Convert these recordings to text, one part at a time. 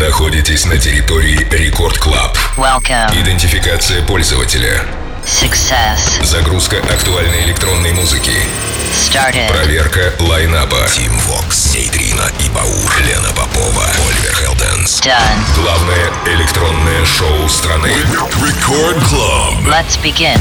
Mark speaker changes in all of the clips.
Speaker 1: находитесь на территории Рекорд Клаб.
Speaker 2: Welcome.
Speaker 1: Идентификация пользователя.
Speaker 2: Success.
Speaker 1: Загрузка актуальной электронной музыки.
Speaker 2: Started.
Speaker 1: Проверка лайнаба. Тим Вокс, Нейтрина и Баур, Лена Попова, Оливер Хелденс.
Speaker 2: Done.
Speaker 1: Главное электронное шоу страны. Рекорд Клаб.
Speaker 2: Let's begin.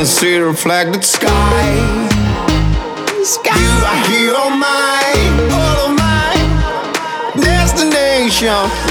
Speaker 3: can see the reflected sky. sky. You are here, oh all mine, all of my destination.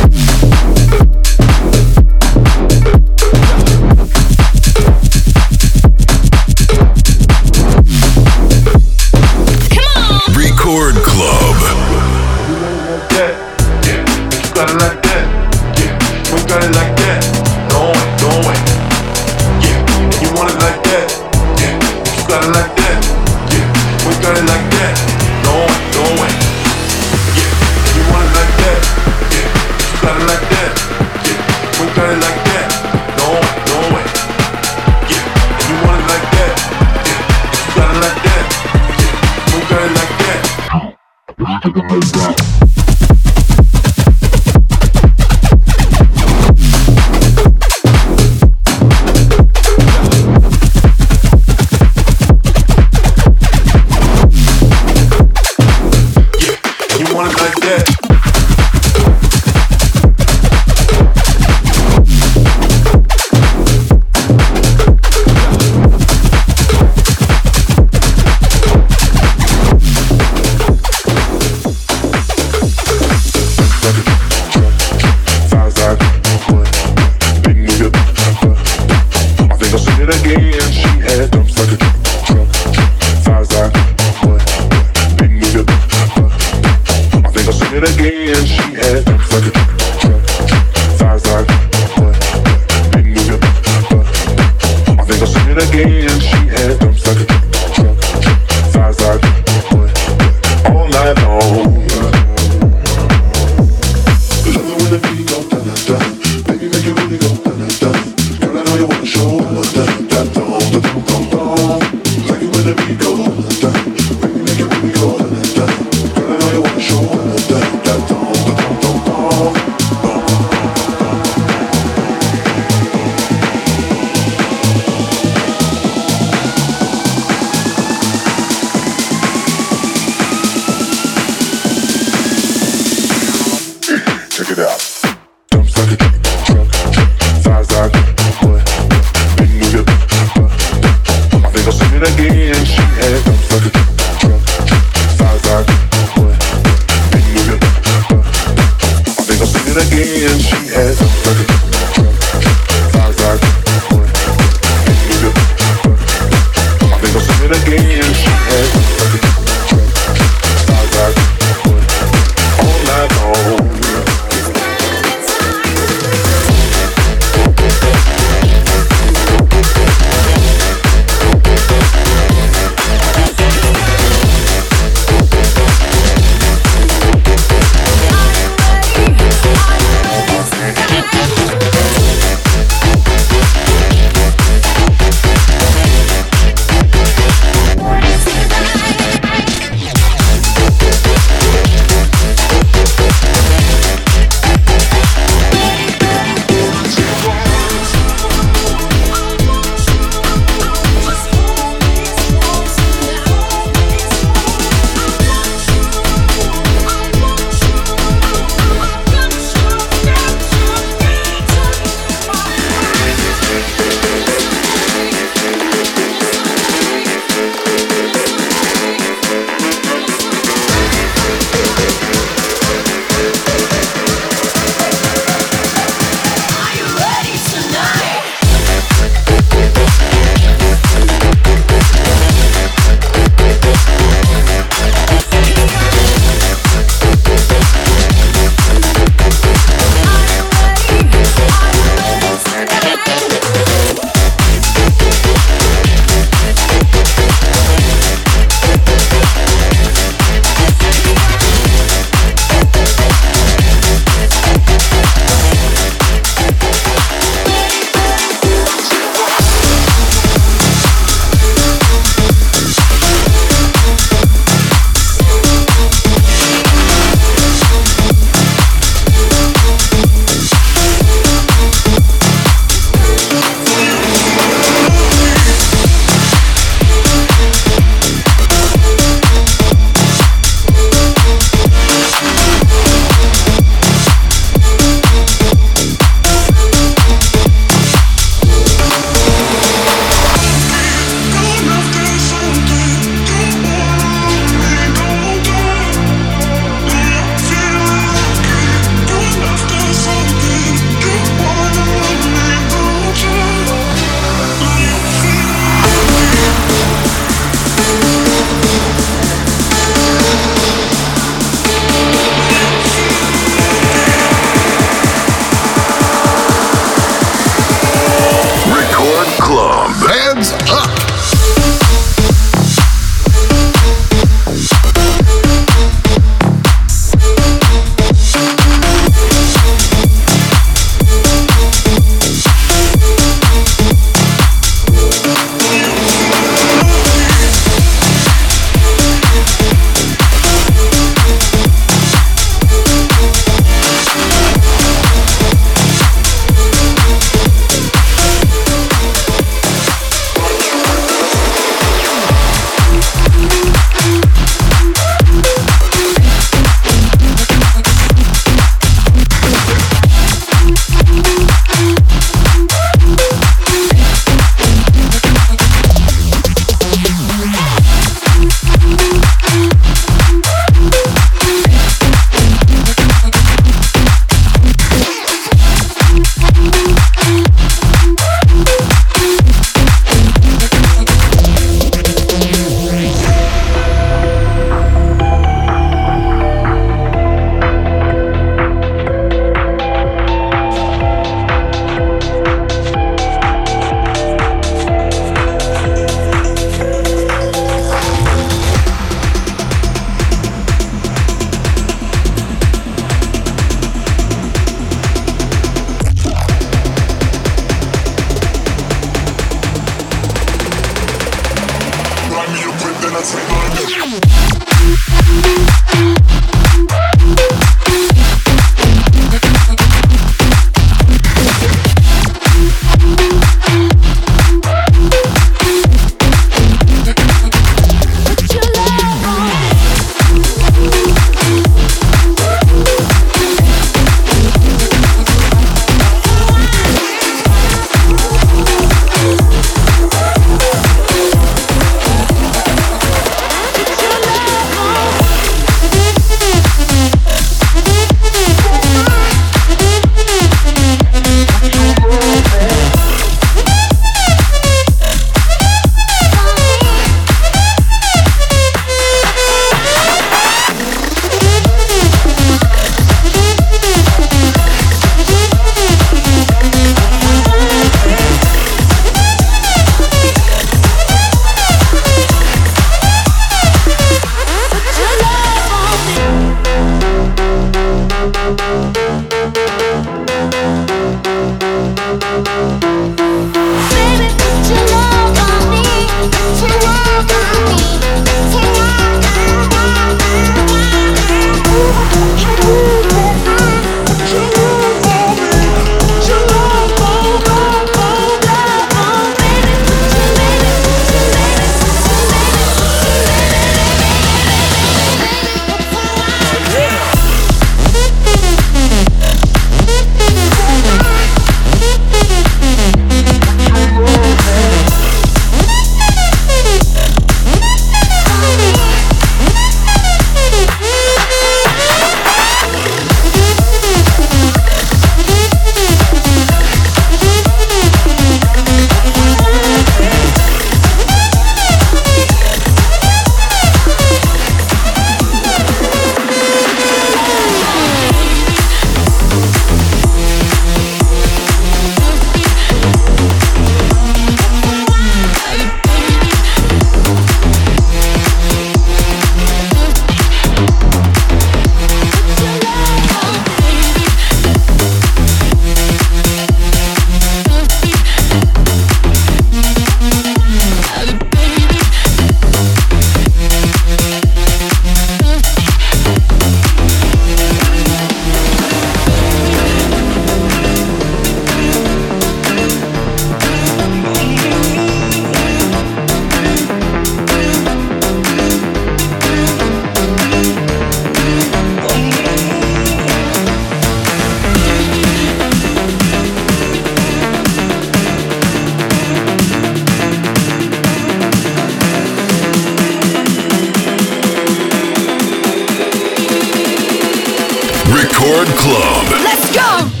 Speaker 1: Club.
Speaker 4: Let's go!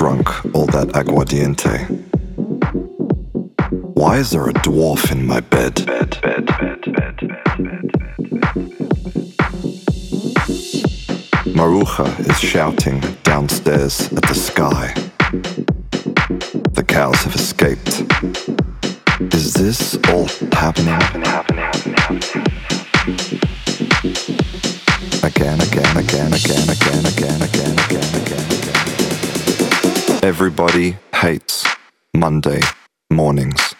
Speaker 4: drunk all that aguardiente? Why is there a dwarf in my bed? bed, bed, bed Maruja is shouting downstairs at the sky. The cows have escaped. Is this all happening? happening, happening, happening Everybody hates Monday mornings.